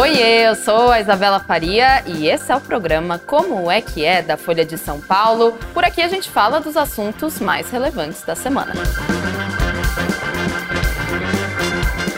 Oiê, eu sou a Isabela Faria e esse é o programa Como é que é da Folha de São Paulo. Por aqui a gente fala dos assuntos mais relevantes da semana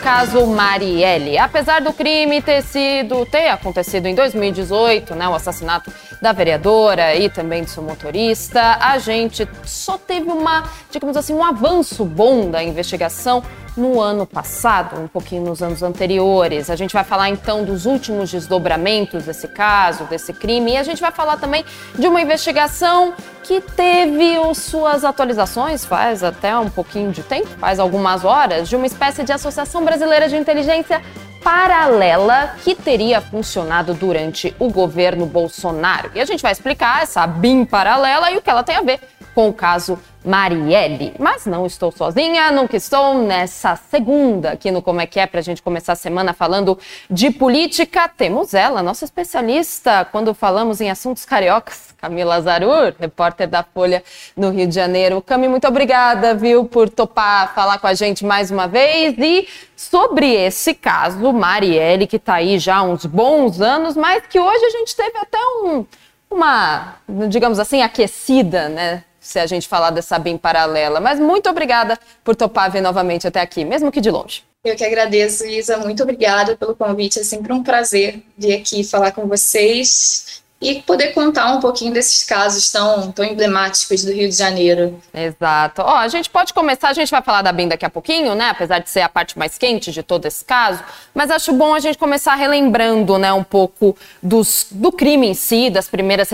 caso Marielle. Apesar do crime ter sido ter acontecido em 2018, né, o assassinato da vereadora e também do seu motorista, a gente só teve uma, digamos assim, um avanço bom da investigação no ano passado, um pouquinho nos anos anteriores. A gente vai falar então dos últimos desdobramentos desse caso, desse crime, e a gente vai falar também de uma investigação que teve suas atualizações faz até um pouquinho de tempo, faz algumas horas, de uma espécie de Associação Brasileira de Inteligência paralela que teria funcionado durante o governo Bolsonaro. E a gente vai explicar essa BIM paralela e o que ela tem a ver com o caso Marielle. Mas não estou sozinha, nunca estou nessa segunda aqui no Como é que é, para a gente começar a semana falando de política. Temos ela, nossa especialista, quando falamos em assuntos cariocas, Camila Zarur, repórter da Folha no Rio de Janeiro. Cami, muito obrigada, viu, por topar falar com a gente mais uma vez. E sobre esse caso, Marielle, que está aí já há uns bons anos, mas que hoje a gente teve até um, uma, digamos assim, aquecida, né? Se a gente falar dessa bem paralela. Mas muito obrigada por topar vir novamente até aqui, mesmo que de longe. Eu que agradeço, Isa. Muito obrigada pelo convite. É sempre um prazer vir aqui falar com vocês e poder contar um pouquinho desses casos tão, tão emblemáticos do Rio de Janeiro. Exato. Ó, a gente pode começar, a gente vai falar da BIM daqui a pouquinho, né? Apesar de ser a parte mais quente de todo esse caso, mas acho bom a gente começar relembrando, né, um pouco dos, do crime em si, das primeiras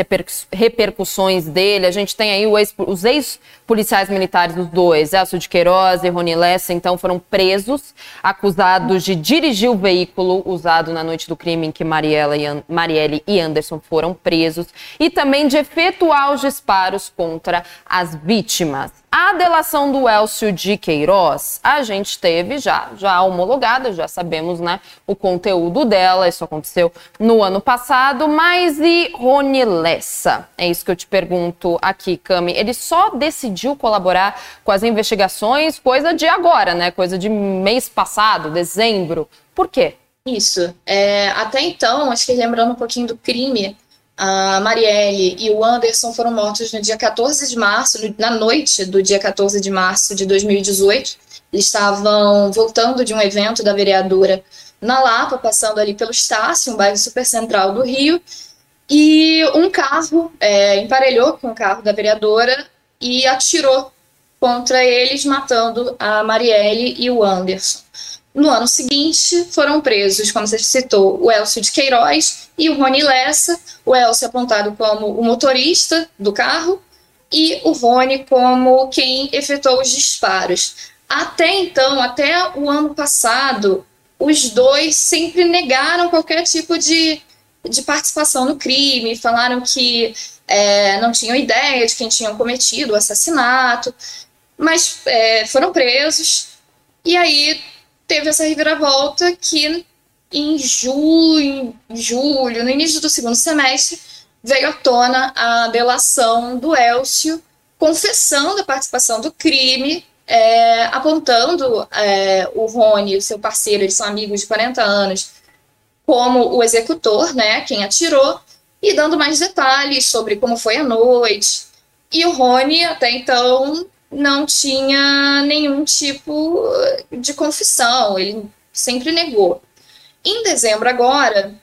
repercussões dele. A gente tem aí ex, os ex-policiais militares, os dois, Elcio de Queiroz e Rony Lessa, então foram presos, acusados de dirigir o veículo usado na noite do crime em que Mariela e Marielle e Anderson foram presos e também de efetuar os disparos contra as vítimas. A delação do Elcio de Queiroz, a gente teve já, já homologada, já sabemos, né, o conteúdo dela, isso aconteceu no ano passado, mas e Rony Lessa? É isso que eu te pergunto aqui, Cami. Ele só decidiu colaborar com as investigações, coisa de agora, né, coisa de mês passado, dezembro. Por quê? Isso. É, até então, acho que lembrando um pouquinho do crime, a Marielle e o Anderson foram mortos no dia 14 de março, na noite do dia 14 de março de 2018. Eles estavam voltando de um evento da vereadora na Lapa, passando ali pelo Estácio, um bairro super central do Rio, e um carro é, emparelhou com o carro da vereadora e atirou contra eles, matando a Marielle e o Anderson. No ano seguinte, foram presos, como você citou, o Elcio de Queiroz e o Rony Lessa, o Elcio apontado como o motorista do carro e o Rony como quem efetuou os disparos. Até então, até o ano passado, os dois sempre negaram qualquer tipo de, de participação no crime, falaram que é, não tinham ideia de quem tinha cometido o assassinato, mas é, foram presos. E aí teve essa reviravolta que em junho, julho, no início do segundo semestre, veio à tona a delação do Elcio, confessando a participação do crime, é, apontando é, o Rony, o seu parceiro, eles são amigos de 40 anos, como o executor, né, quem atirou, e dando mais detalhes sobre como foi a noite. E o Rony, até então, não tinha nenhum tipo de confissão, ele sempre negou. Em dezembro agora,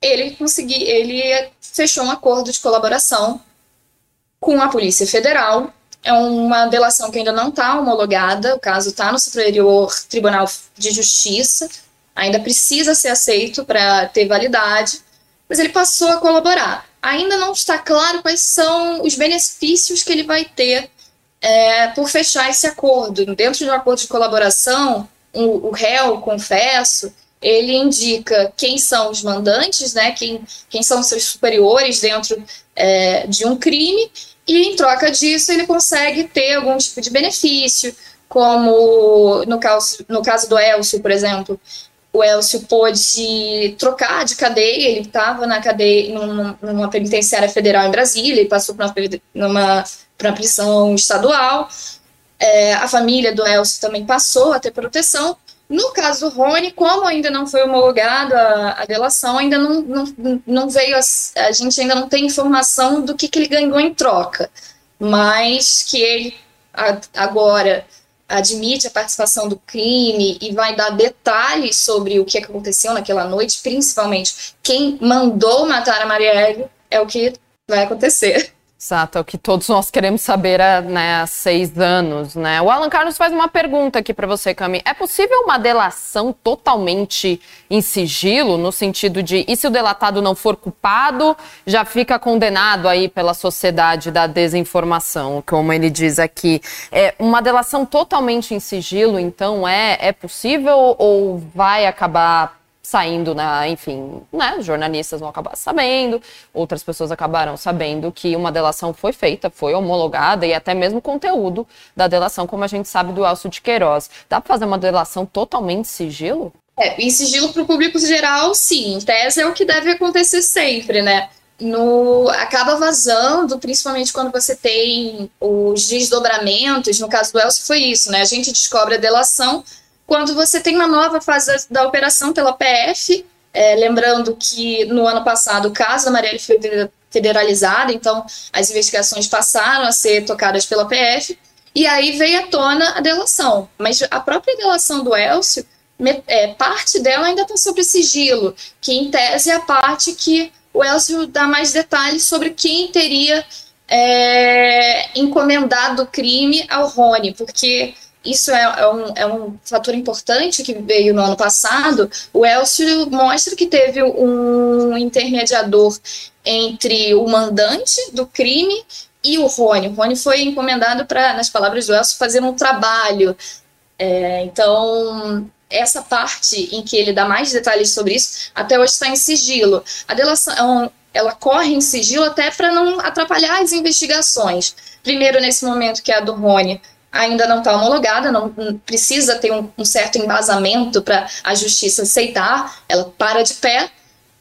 ele conseguiu, ele fechou um acordo de colaboração com a Polícia Federal. É uma delação que ainda não está homologada, o caso está no Superior Tribunal de Justiça, ainda precisa ser aceito para ter validade, mas ele passou a colaborar ainda não está claro quais são os benefícios que ele vai ter é, por fechar esse acordo. Dentro de um acordo de colaboração, o, o réu, confesso, ele indica quem são os mandantes, né, quem, quem são seus superiores dentro é, de um crime, e em troca disso ele consegue ter algum tipo de benefício, como no caso, no caso do Elcio, por exemplo, o Elcio pôde trocar de cadeia, ele estava na cadeia, numa, numa, penitenciária federal em Brasília, e passou para uma, prisão estadual. É, a família do Elcio também passou a ter proteção, No caso do Rony, como ainda não foi homologada a, a delação, ainda não, não, não veio, a, a, gente ainda não tem informação do que, que ele ganhou em troca, mas que ele a, agora admite a participação do crime e vai dar detalhes sobre o que aconteceu naquela noite, principalmente quem mandou matar a Marielle, é o que vai acontecer. Exato, é o que todos nós queremos saber né, há seis anos, né? O Alan Carlos faz uma pergunta aqui para você, Cami. É possível uma delação totalmente em sigilo, no sentido de, e se o delatado não for culpado, já fica condenado aí pela sociedade da desinformação, como ele diz aqui. É, uma delação totalmente em sigilo, então, é, é possível ou vai acabar saindo na, enfim, né, jornalistas vão acabar sabendo, outras pessoas acabaram sabendo que uma delação foi feita, foi homologada e até mesmo o conteúdo da delação, como a gente sabe do Elcio de Queiroz. Dá para fazer uma delação totalmente sigilo? É, em sigilo para o público geral, sim. Em tese é o que deve acontecer sempre, né? No, acaba vazando, principalmente quando você tem os desdobramentos. No caso do Elcio foi isso, né? A gente descobre a delação, quando você tem uma nova fase da, operação pela PF, é, lembrando que no ano passado o caso da Marielle foi federalizado, então as investigações passaram a ser tocadas pela PF, e aí veio à tona a delação. Mas a própria delação do Elcio, é, parte dela ainda está sobre sigilo, que em tese é a parte que o Elcio dá mais detalhes sobre quem teria é, encomendado o crime ao Rony, porque isso é, é, um, é um fator importante que veio no ano passado. O Elcio mostra que teve um intermediador entre o mandante do crime e o Rony. O Rony foi encomendado para, nas palavras do Elcio, fazer um trabalho. É, então, essa parte em que ele dá mais detalhes sobre isso, até hoje está em sigilo. A delação, ela corre em sigilo até para não atrapalhar as investigações. Primeiro, nesse momento que é a do Rony, ainda não está homologada, não precisa ter um, um certo embasamento para a justiça aceitar, ela para de pé.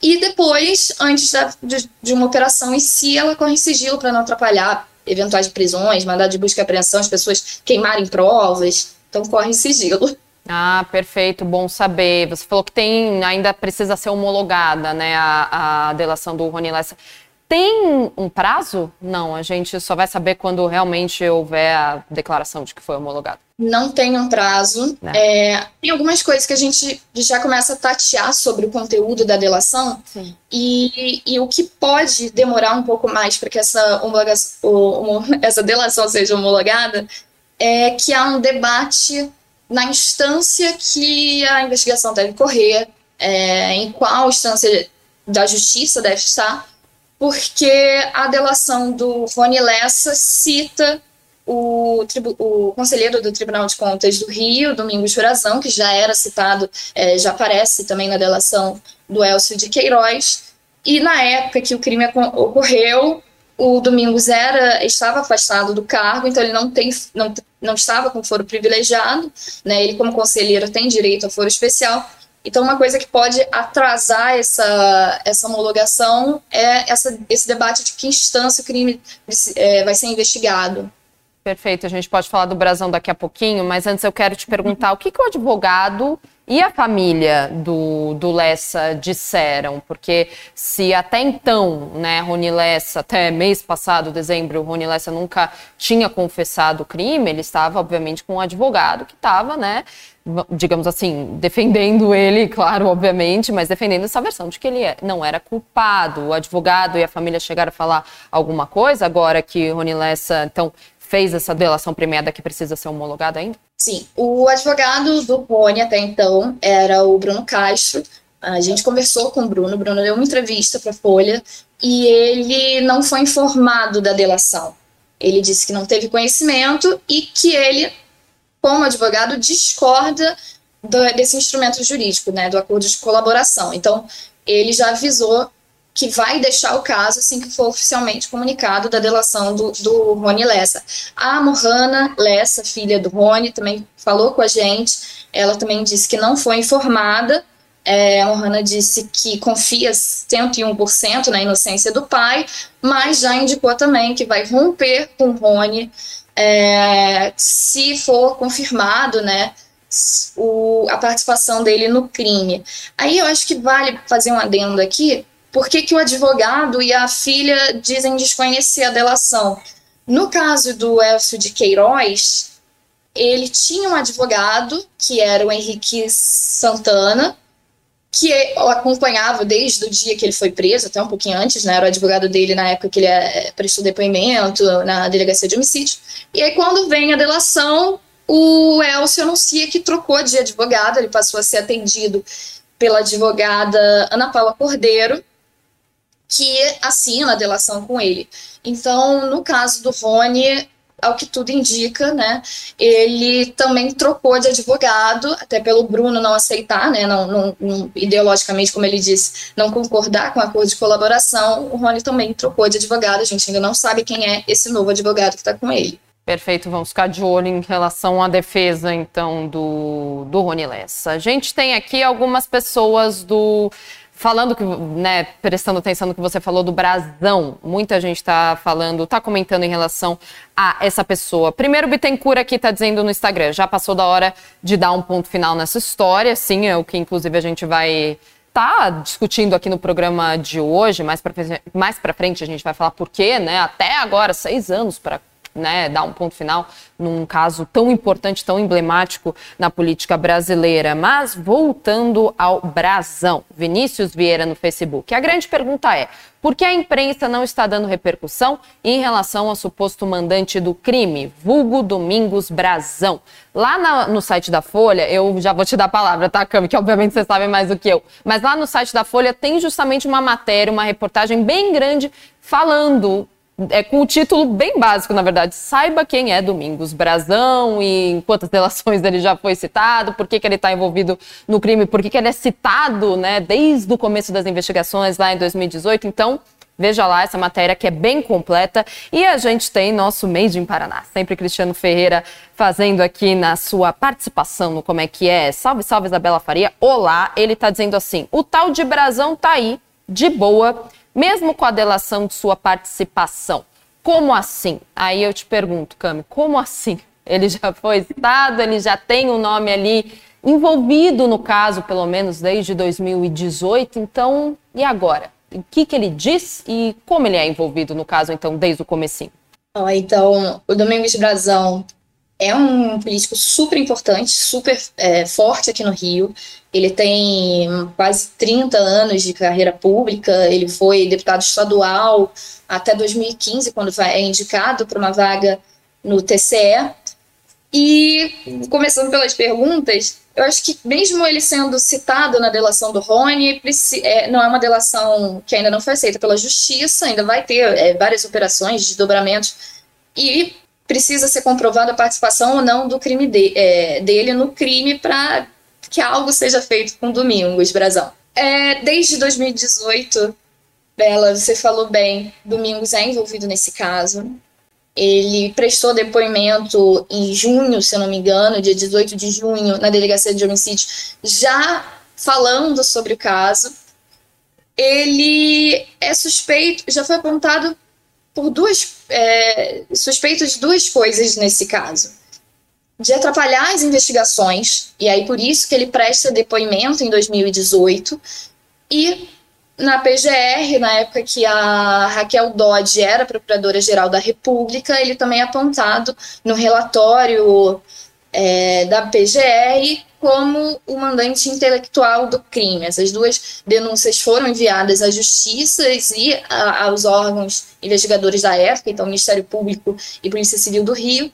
E depois, antes da, de, de, uma operação em si, ela corre em sigilo para não atrapalhar eventuais prisões, mandar de busca e apreensão, as pessoas queimarem provas. Então, corre em sigilo. Ah, perfeito, bom saber. Você falou que tem, ainda precisa ser homologada, né, a, a delação do Rony Lessa. Tem um prazo? Não, a gente só vai saber quando realmente houver a declaração de que foi homologado. Não tem um prazo. É. É, tem algumas coisas que a gente já começa a tatear sobre o conteúdo da delação e, e, o que pode demorar um pouco mais para que essa, essa delação seja homologada é que há um debate na instância que a investigação deve correr, é, em qual instância da justiça deve estar porque a delação do Rony Lessa cita o, o, conselheiro do Tribunal de Contas do Rio, Domingos Jurazão, que já era citado, é, já aparece também na delação do Elcio de Queiroz, e na época que o crime ocorreu, o Domingos era, estava afastado do cargo, então ele não, tem, não, não estava com foro privilegiado, né, ele como conselheiro tem direito a foro especial, então, uma coisa que pode atrasar essa, essa homologação é essa, esse debate de que instância o crime é, vai ser investigado. Perfeito, a gente pode falar do Brasão daqui a pouquinho, mas antes eu quero te perguntar o que, que o advogado e a família do, do Lessa disseram? Porque se até então, né, Rony Lessa, até mês passado, dezembro, Rony Lessa nunca tinha confessado o crime, ele estava, obviamente, com um advogado que estava, né, digamos assim, defendendo ele, claro, obviamente, mas defendendo essa versão de que ele é, não era culpado. O advogado e a família chegaram a falar alguma coisa agora que Rony Lessa, então, fez essa delação premiada que precisa ser homologada ainda? Sim, o advogado do Rony até então era o Bruno Castro. A gente conversou com o Bruno, o Bruno deu uma entrevista para a Folha e ele não foi informado da delação. Ele disse que não teve conhecimento e que ele como advogado, discorda do, desse instrumento jurídico, né, do acordo de colaboração. Então, ele já avisou que vai deixar o caso assim que for oficialmente comunicado da delação do, do Rony Lessa. A Mohana Lessa, filha do Rony, também falou com a gente. Ela também disse que não foi informada. É, a Mohana disse que confia 101% na inocência do pai, mas já indicou também que vai romper com o Rony é, se for confirmado, né, o, a participação dele no crime. Aí eu acho que vale fazer um adendo aqui, por que, que o advogado e a filha dizem desconhecer a delação? No caso do Elcio de Queiroz, ele tinha um advogado, que era o Henrique Santana, que o acompanhava desde o dia que ele foi preso, até um pouquinho antes, né? Era o advogado dele na época que ele é, prestou depoimento na delegacia de homicídio. E aí, quando vem a delação, o Elcio anuncia que trocou de advogado, ele passou a ser atendido pela advogada Ana Paula Cordeiro, que assina a delação com ele. Então, no caso do Rony, ao que tudo indica, né, ele também trocou de advogado, até pelo Bruno não aceitar, né, não, não, não, ideologicamente, como ele disse, não concordar com o acordo de colaboração, o Rony também trocou de advogado, a gente ainda não sabe quem é esse novo advogado que está com ele. Perfeito, vamos ficar de olho em relação à defesa, então, do, do Rony Lessa. A gente tem aqui algumas pessoas do falando que, né, prestando atenção no que você falou do brasão, muita gente está falando, está comentando em relação a essa pessoa. Primeiro, Bittencourt aqui está dizendo no Instagram, já passou da hora de dar um ponto final nessa história, sim, é o que inclusive a gente vai tá discutindo aqui no programa de hoje, mais para mais pra frente a gente vai falar por quê, né? Até agora, seis anos para né, dar um ponto final num caso tão importante, tão emblemático na política brasileira. Mas voltando ao brasão, Vinícius Vieira no Facebook. A grande pergunta é: por que a imprensa não está dando repercussão em relação ao suposto mandante do crime, vulgo Domingos Brazão? Lá na, no site da Folha, eu já vou te dar a palavra, tá, Cami? Que obviamente você sabe mais do que eu. Mas lá no site da Folha tem justamente uma matéria, uma reportagem bem grande falando é com o título bem básico, na verdade. Saiba quem é Domingos Brazão e em quantas delações ele já foi citado, por que, que ele está envolvido no crime, por que, que ele é citado né, desde o começo das investigações lá em 2018. Então, veja lá essa matéria que é bem completa. E a gente tem nosso Made in Paraná. Sempre Cristiano Ferreira fazendo aqui na sua participação no Como é que é. Salve, salve, Isabela Faria. Olá, ele está dizendo assim: o tal de Brazão tá aí, de boa mesmo com a delação de sua participação. Como assim? Aí eu te pergunto, Cami, como assim? Ele já foi citado, ele já tem o um nome ali envolvido no caso, pelo menos desde 2018. Então, e agora? O que, que ele diz e como ele é envolvido no caso, então, desde o comecinho? então, o Domingos Brazão é um político super importante, super é, forte aqui no Rio. Ele tem quase 30 anos de carreira pública, ele foi deputado estadual até 2015, quando é indicado para uma vaga no TCE. E, começando pelas perguntas, eu acho que mesmo ele sendo citado na delação do Rony, é, não é uma delação que ainda não foi aceita pela justiça, ainda vai ter é, várias operações, desdobramentos, e precisa ser comprovada a participação ou não do crime de, é, dele no crime para que algo seja feito com Domingos Brazão. É, desde 2018, Bela, você falou bem, Domingos é envolvido nesse caso. Ele prestou depoimento em junho, se eu não me engano, dia 18 de junho, na delegacia de homicídio, já falando sobre o caso. Ele é suspeito, já foi apontado por duas é, suspeito de duas coisas nesse caso. De atrapalhar as investigações, e aí por isso que ele presta depoimento em 2018, e na PGR, na época que a Raquel Dodge era procuradora-geral da República, ele também é apontado no relatório é, da PGR como o mandante intelectual do crime. Essas duas denúncias foram enviadas à Justiça e a, aos órgãos investigadores da época, então Ministério Público e Polícia Civil do Rio,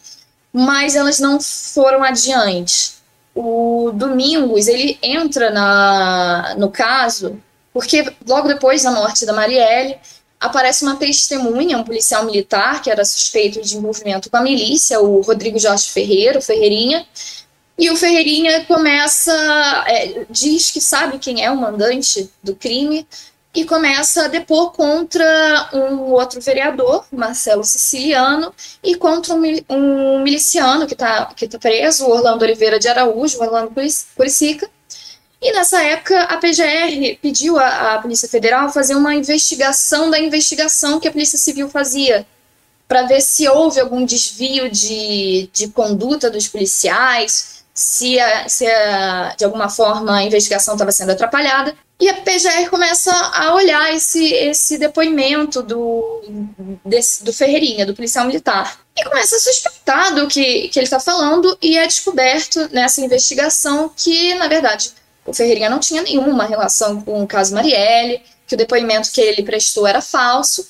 mas elas não foram adiante. O Domingos, ele entra na, no caso porque logo depois da morte da Marielle, aparece uma testemunha, um policial militar que era suspeito de envolvimento com a milícia, o Rodrigo Jorge Ferreira, o Ferreirinha, e o Ferreirinha começa, é, diz que sabe quem é o mandante do crime, e começa a depor contra um outro vereador, Marcelo Siciliano, e contra um, um miliciano que está que tá preso, o Orlando Oliveira de Araújo, Orlando Curicica. E nessa época, a PGR pediu à, Polícia Federal fazer uma investigação da investigação que a Polícia Civil fazia, para ver se houve algum desvio de, de conduta dos policiais, se, a, se a, de alguma forma a investigação estava sendo atrapalhada. E a PGR começa a olhar esse, esse depoimento do, desse, do Ferreirinha, do policial militar. E começa a suspeitar do que, que ele está falando, e é descoberto nessa investigação que, na verdade, o Ferreirinha não tinha nenhuma relação com o caso Marielle, que o depoimento que ele prestou era falso.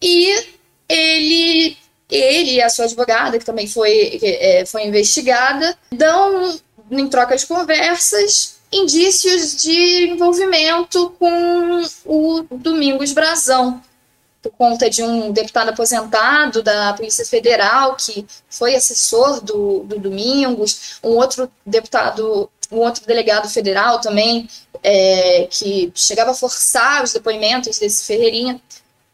E ele ele e a sua advogada, que também foi, é, foi investigada, dão, em troca de conversas, indícios de envolvimento com o Domingos Brazão, por conta de um deputado aposentado da Polícia Federal, que foi assessor do, do Domingos, um outro deputado, um outro delegado federal também, é, que chegava a forçar os depoimentos desse Ferreirinha.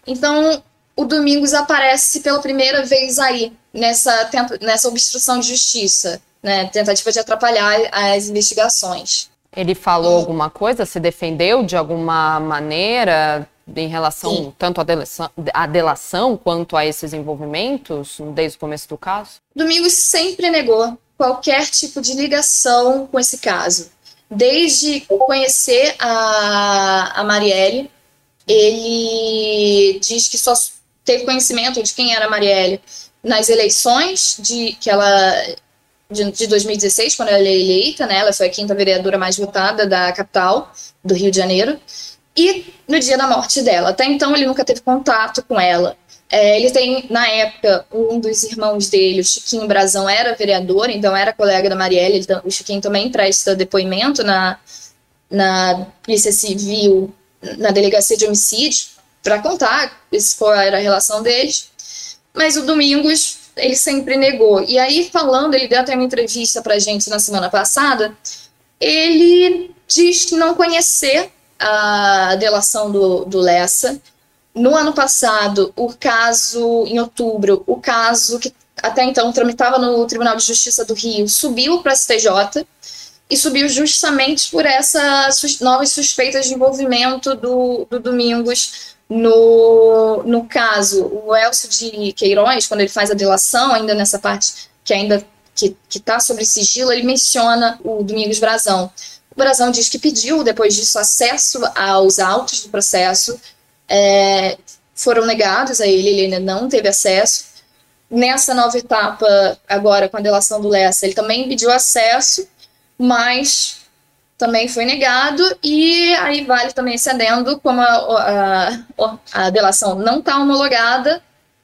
Então, o Domingos aparece pela primeira vez aí, nessa, nessa obstrução de justiça, né, tentativa de atrapalhar as investigações. Ele falou alguma coisa, se defendeu de alguma maneira em relação Sim. tanto à delação, à delação quanto a esses envolvimentos desde o começo do caso? Domingos sempre negou qualquer tipo de ligação com esse caso. Desde conhecer a, a Marielle, ele diz que só teve conhecimento de quem era a Marielle nas eleições de que ela de, de 2016, quando ela é eleita, né? Ela foi a quinta vereadora mais votada da capital do Rio de Janeiro. E no dia da morte dela. Até então ele nunca teve contato com ela. É, ele tem, na época, um dos irmãos dele, o Chiquinho Brazão, era vereador, então era colega da Marielle. Ele, o Chiquinho também presta depoimento na, na Polícia Civil, na Delegacia de Homicídio para contar qual era a relação deles. Mas o Domingos, ele sempre negou. E aí, falando, ele deu até uma entrevista para a gente na semana passada, ele diz que não conhecer a delação do, do Lessa. No ano passado, o caso, em outubro, o caso que até então tramitava no Tribunal de Justiça do Rio subiu para a STJ e subiu justamente por essas novas suspeitas de envolvimento do, do Domingos no, no caso, o Elcio de Queiroz, quando ele faz a delação, ainda nessa parte que ainda que está sobre sigilo, ele menciona o Domingos Brazão. O Brazão diz que pediu, depois disso, acesso aos autos do processo, é, foram negados a ele, ele ainda não teve acesso. Nessa nova etapa, agora com a delação do Lessa, ele também pediu acesso, mas também foi negado, e aí vale também esse adendo, como a, a, a delação não está homologada,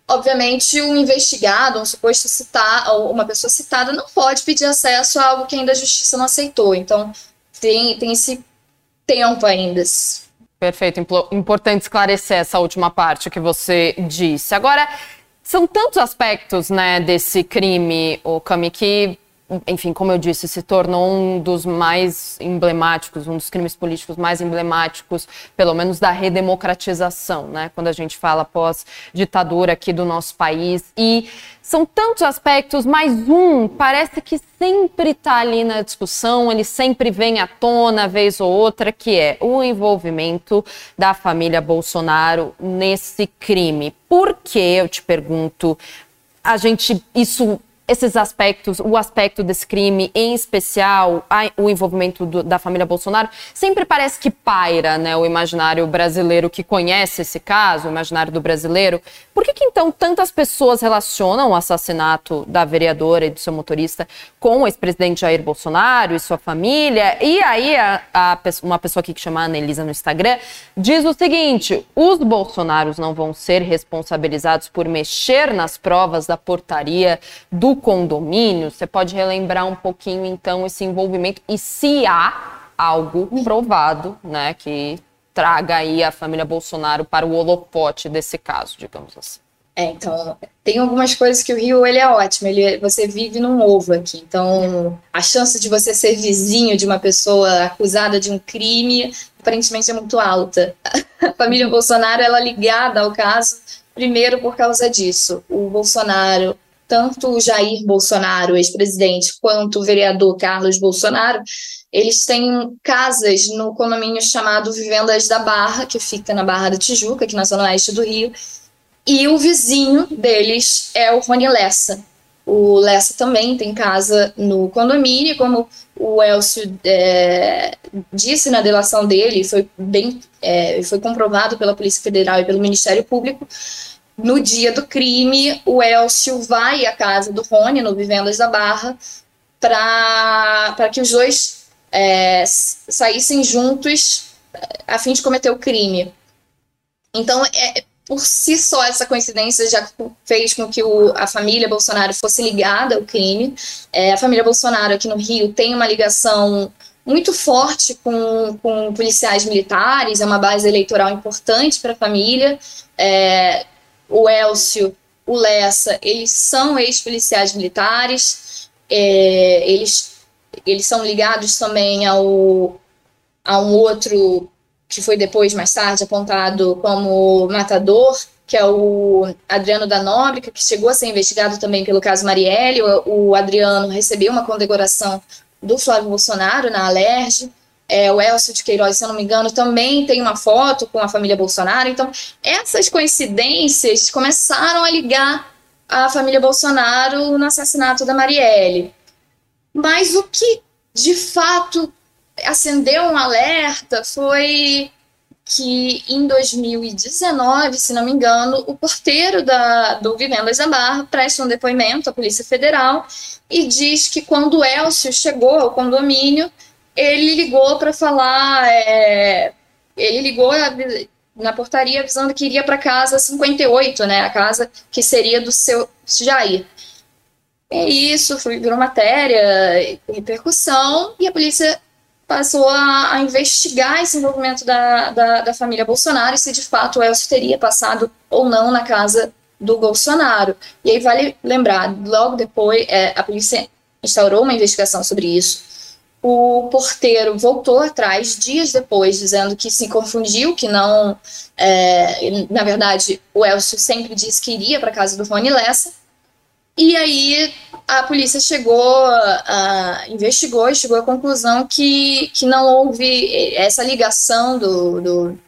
obviamente um investigado, um suposto citar, uma pessoa citada não pode pedir acesso a algo que ainda a justiça não aceitou. Então tem, tem esse tempo ainda. Perfeito, importante esclarecer essa última parte que você disse. Agora, são tantos aspectos né, desse crime, o Cami, que enfim, como eu disse, se tornou um dos mais emblemáticos, um dos crimes políticos mais emblemáticos, pelo menos da redemocratização, né? Quando a gente fala pós-ditadura aqui do nosso país. E são tantos aspectos, mas um parece que sempre está ali na discussão, ele sempre vem à tona, vez ou outra, que é o envolvimento da família Bolsonaro nesse crime. Por que, eu te pergunto, a gente, isso esses aspectos, o aspecto desse crime, em especial a, o envolvimento do, da família Bolsonaro, sempre parece que paira né, o imaginário brasileiro que conhece esse caso, o imaginário do brasileiro. Por que, que então tantas pessoas relacionam o assassinato da vereadora e do seu motorista com o ex-presidente Jair Bolsonaro e sua família? E aí a, a, uma pessoa aqui que chama Anelisa no Instagram diz o seguinte: os Bolsonaros não vão ser responsabilizados por mexer nas provas da portaria do condomínio, você pode relembrar um pouquinho então esse envolvimento e se há algo provado, né, que traga aí a família Bolsonaro para o holofote desse caso, digamos assim. É, então, tem algumas coisas que o Rio ele é ótimo, ele, você vive num ovo aqui. Então, a chance de você ser vizinho de uma pessoa acusada de um crime aparentemente é muito alta. A família Bolsonaro ela é ligada ao caso, primeiro por causa disso. O Bolsonaro tanto o Jair Bolsonaro, ex-presidente, quanto o vereador Carlos Bolsonaro, eles têm casas no condomínio chamado Vivendas da Barra, que fica na Barra da Tijuca, aqui na zona oeste do Rio, e o vizinho deles é o Rony Lessa. O Lessa também tem casa no condomínio, como o Elcio é, disse na delação dele, foi bem é, foi comprovado pela Polícia Federal e pelo Ministério Público. No dia do crime, o Elcio vai à casa do Rony, no Vivendas da Barra, para que os dois é, saíssem juntos a fim de cometer o crime. Então, é, por si só, essa coincidência já fez com que o, a família Bolsonaro fosse ligada ao crime. É, a família Bolsonaro aqui no Rio tem uma ligação muito forte com, com policiais militares, é uma base eleitoral importante para a família. É, o Elcio, o Lessa, eles são ex-policiais militares, é, eles, eles são ligados também ao, a um outro que foi depois, mais tarde, apontado como matador, que é o Adriano da Nóbrega, que chegou a ser investigado também pelo caso Marielle. O, o Adriano recebeu uma condecoração do Flávio Bolsonaro na Alerj. É, o Elcio de Queiroz, se eu não me engano, também tem uma foto com a família Bolsonaro. Então, essas coincidências começaram a ligar a família Bolsonaro no assassinato da Marielle. Mas o que de fato acendeu um alerta foi que em 2019, se não me engano, o porteiro da, do Vivendas da Barra presta um depoimento à Polícia Federal e diz que quando Elcio chegou ao condomínio, ele ligou para falar, é, ele ligou na portaria avisando que iria para casa 58, né, a casa que seria do seu Jair. É isso, virou matéria, repercussão, e a polícia passou a, a, investigar esse envolvimento da, da, da, família Bolsonaro se de fato o Elcio teria passado ou não na casa do Bolsonaro. E aí vale lembrar, logo depois é, a polícia instaurou uma investigação sobre isso. O porteiro voltou atrás dias depois, dizendo que se confundiu, que não. É, na verdade, o Elcio sempre disse que iria para a casa do Rony Lessa, e aí a polícia chegou, uh, investigou e chegou à conclusão que, que não houve essa ligação do, do,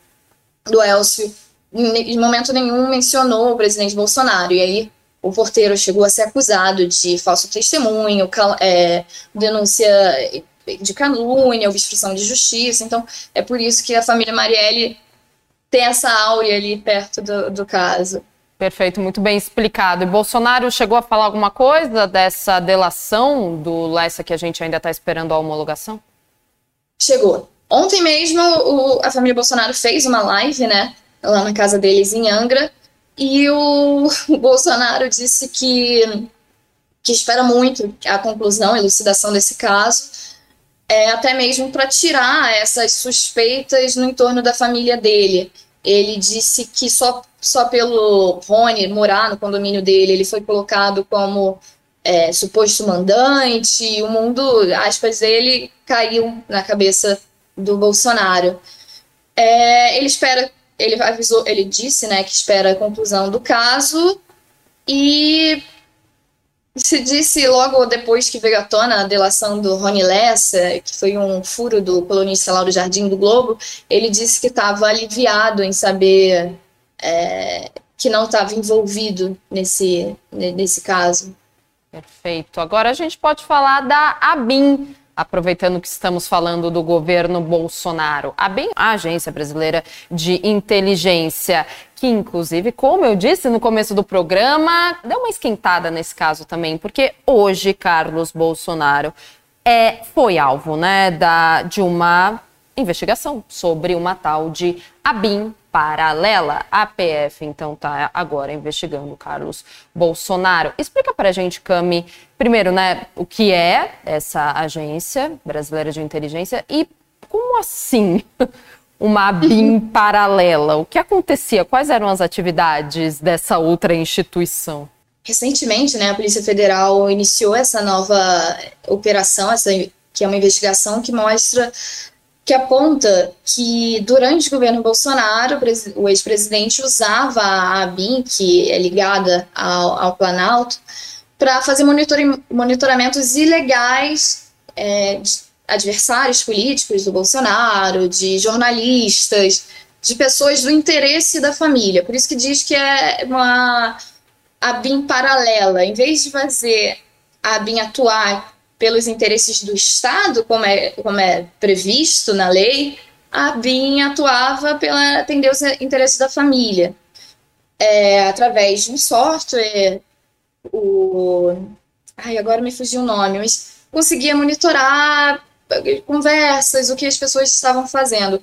do Elcio. Em momento nenhum mencionou o presidente Bolsonaro. E aí o porteiro chegou a ser acusado de falso testemunho, é, denúncia de calúnia, obstrução de justiça. Então, é por isso que a família Marielle tem essa áurea ali perto do, do caso. Perfeito, muito bem explicado. E Bolsonaro chegou a falar alguma coisa dessa delação do Lessa que a gente ainda está esperando a homologação? Chegou. Ontem mesmo o, a família Bolsonaro fez uma live, né, lá na casa deles em Angra, e o, o Bolsonaro disse que, que espera muito a conclusão, a elucidação desse caso, é, até mesmo para tirar essas suspeitas no entorno da família dele. Ele disse que só só pelo Rony morar no condomínio dele, ele foi colocado como é, suposto mandante, o mundo, aspas, dele caiu na cabeça do Bolsonaro. É, ele espera, ele avisou, ele disse, né, que espera a conclusão do caso e se disse logo depois que veio à tona a delação do Rony Lessa, que foi um furo do colunista Lauro Jardim do Globo, ele disse que estava aliviado em saber é, que não estava envolvido nesse, nesse caso. Perfeito. Agora a gente pode falar da ABIN, aproveitando que estamos falando do governo Bolsonaro. A ABIN, a Agência Brasileira de Inteligência, que inclusive, como eu disse no começo do programa, deu uma esquentada nesse caso também, porque hoje Carlos Bolsonaro é, foi alvo né, da, de uma investigação sobre uma tal de ABIN paralela. A PF, então, está agora investigando o Carlos Bolsonaro. Explica para a gente, Cami, primeiro, né, o que é essa agência brasileira de inteligência e como assim uma BIM paralela? O que acontecia? Quais eram as atividades dessa outra instituição? Recentemente, né, a Polícia Federal iniciou essa nova operação, essa que é uma investigação que mostra que aponta que durante o governo Bolsonaro, o ex-presidente usava a ABIN, que é ligada ao, ao Planalto, para fazer monitoramentos ilegais é, de adversários políticos do Bolsonaro, de jornalistas, de pessoas do interesse da família. Por isso que diz que é uma a BIM paralela. Em vez de fazer a BIM atuar pelos interesses do Estado, como é, como é previsto na lei, a BIM atuava pela atender os interesses da família. É, através de um software, o. Ai, agora me fugiu o nome, mas conseguia monitorar conversas, o que as pessoas estavam fazendo.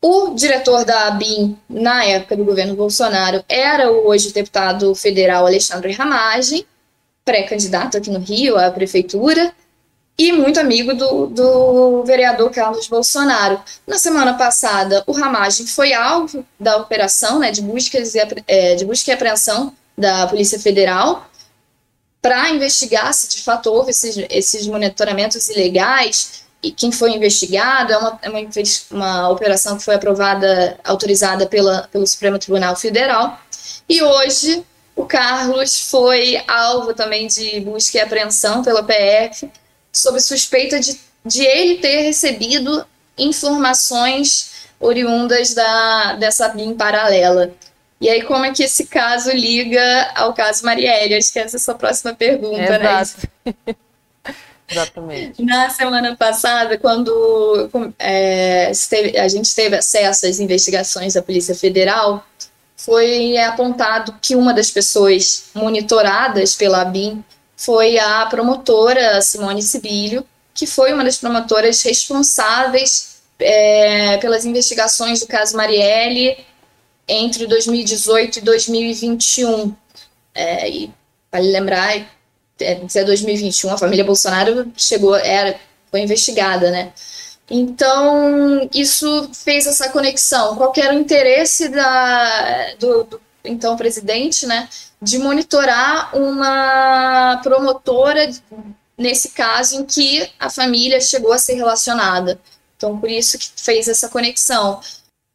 O diretor da ABIN, na época do governo Bolsonaro, era o hoje deputado federal Alexandre Ramagem, pré-candidato aqui no Rio à prefeitura, e muito amigo do, do vereador Carlos Bolsonaro. Na semana passada, o Ramagem foi alvo da operação né, de, buscas e, é, de busca e apreensão da Polícia Federal para investigar se de fato houve esses, esses monitoramentos ilegais e quem foi investigado. É uma, é uma, uma operação que foi aprovada, autorizada pela, pelo Supremo Tribunal Federal. E hoje o Carlos foi alvo também de busca e apreensão pela PF sob suspeita de, de ele ter recebido informações oriundas da, dessa BIM paralela. E aí, como é que esse caso liga ao caso Marielle? Acho que essa é a sua próxima pergunta, né? Exato. Exatamente. Na semana passada, quando é, a gente teve acesso às investigações da Polícia Federal, foi apontado que uma das pessoas monitoradas pela BIM foi a promotora Simone Sibilho, que foi uma das promotoras responsáveis é, pelas investigações do caso Marielle entre 2018 e 2021. É, e vale lembrar, é, 2021, a família Bolsonaro chegou, era, foi investigada, né? Então, isso fez essa conexão. Qual era o interesse da, do, do então presidente, né, de monitorar uma promotora nesse caso em que a família chegou a ser relacionada. Então, por isso que fez essa conexão.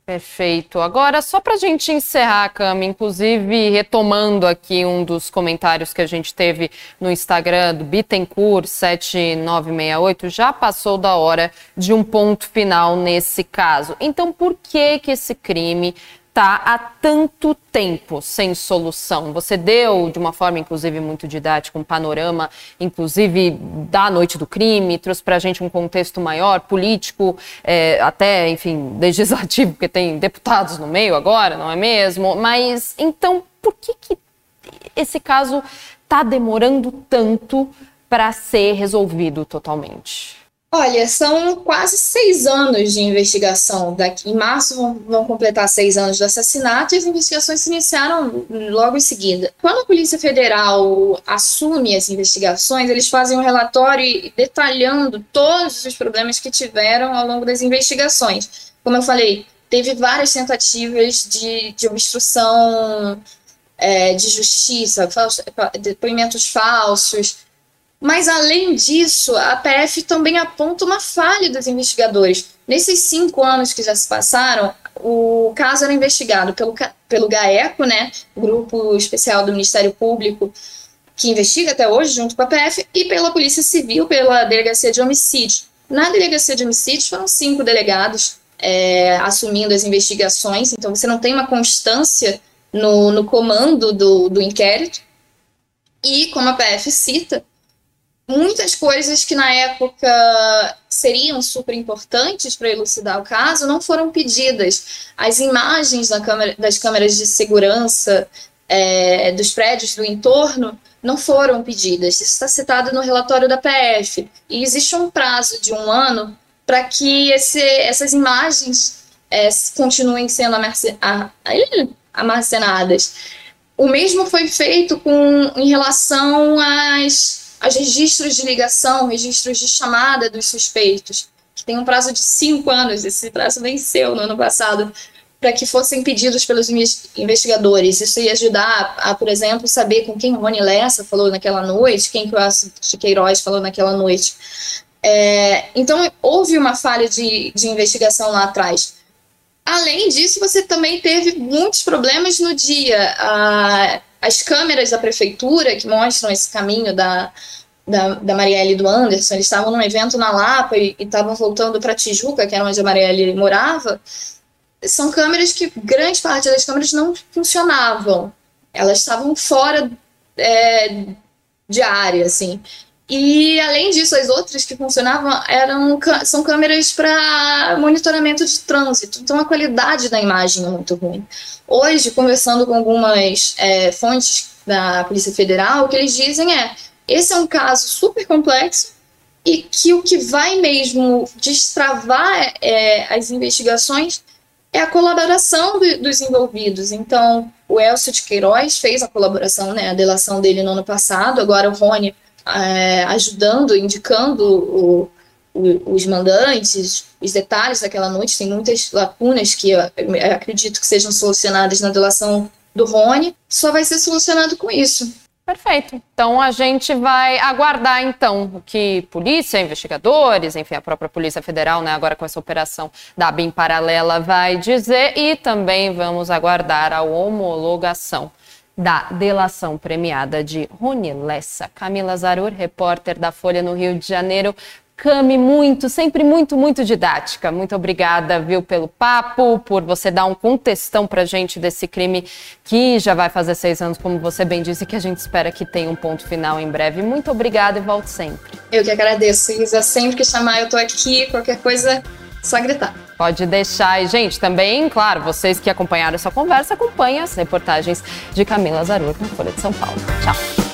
Perfeito. Agora, só para a gente encerrar, Cami, inclusive retomando aqui um dos comentários que a gente teve no Instagram do Bittencourt7968, já passou da hora de um ponto final nesse caso. Então, por que que esse crime está há tanto tempo sem solução? Você deu, de uma forma, inclusive, muito didática, um panorama, inclusive, da noite do crime, trouxe para a gente um contexto maior, político, é, até, enfim, legislativo, porque tem deputados no meio agora, não é mesmo? Mas, então, por que, que esse caso está demorando tanto para ser resolvido totalmente? Olha, são quase seis anos de investigação. Daqui em março vão, vão, completar seis anos do assassinato e as investigações se iniciaram logo em seguida. Quando a Polícia Federal assume as investigações, eles fazem um relatório detalhando todos os problemas que tiveram ao longo das investigações. Como eu falei, teve várias tentativas de, de obstrução é, de justiça, depoimentos falsos mas, além disso, a PF também aponta uma falha dos investigadores. Nesses cinco anos que já se passaram, o caso era investigado pelo, pelo GAECO, né, Grupo Especial do Ministério Público, que investiga até hoje, junto com a PF, e pela Polícia Civil, pela Delegacia de Homicídio. Na Delegacia de Homicídios foram cinco delegados é, assumindo as investigações, então você não tem uma constância no, no comando do, do inquérito. E, como a PF cita, muitas coisas que na época seriam super importantes para elucidar o caso não foram pedidas. As imagens da câmera, das câmeras de segurança é, dos prédios do entorno não foram pedidas. Isso está citado no relatório da PF. E existe um prazo de um ano para que esse, essas imagens é, continuem sendo armazenadas. O mesmo foi feito com, em relação às as registros de ligação, registros de chamada dos suspeitos, que tem um prazo de cinco anos, esse prazo venceu no ano passado, para que fossem pedidos pelos investigadores. Isso ia ajudar a, por exemplo, saber com quem Rony Lessa falou naquela noite, quem que o Queiroz falou naquela noite. É, então, houve uma falha de, de investigação lá atrás. Além disso, você também teve muitos problemas no dia. A, as câmeras da prefeitura que mostram esse caminho da, da, da Marielle e do Anderson, eles estavam num evento na Lapa e estavam voltando para Tijuca, que era onde a Marielle morava, são câmeras que grande parte das câmeras não funcionavam. Elas estavam fora é, de área, assim. E além disso, as outras que funcionavam eram são câmeras para monitoramento de trânsito. Então a qualidade da imagem é muito ruim. Hoje, conversando com algumas é, fontes da Polícia Federal, o que eles dizem é: esse é um caso super complexo e que o que vai mesmo destravar é, as investigações é a colaboração do, dos envolvidos. Então, o Elcio de Queiroz fez a colaboração, né, a delação dele no ano passado, agora o Rony é, ajudando, indicando o, o, os mandantes, os detalhes daquela noite, tem muitas lacunas que acredito que sejam solucionadas na delação do Rony, só vai ser solucionado com isso. Perfeito. Então a gente vai aguardar então o que polícia, investigadores, enfim, a própria Polícia Federal, né, agora com essa operação da BIM paralela vai dizer e também vamos aguardar a homologação da delação premiada de Rony Lessa. Camila Zarur, repórter da Folha no Rio de Janeiro, Cami, muito, sempre muito, muito didática. Muito obrigada, viu, pelo papo, por você dar um contextão pra gente desse crime que já vai fazer seis anos, como você bem disse, que a gente espera que tenha um ponto final em breve. Muito obrigada e volte sempre. Eu que agradeço, Isa. Sempre que chamar, eu tô aqui. Qualquer coisa, só gritar. Pode deixar. E, gente, também, claro, vocês que acompanharam essa conversa, acompanhem as reportagens de Camila Zarur na Folha de São Paulo. Tchau.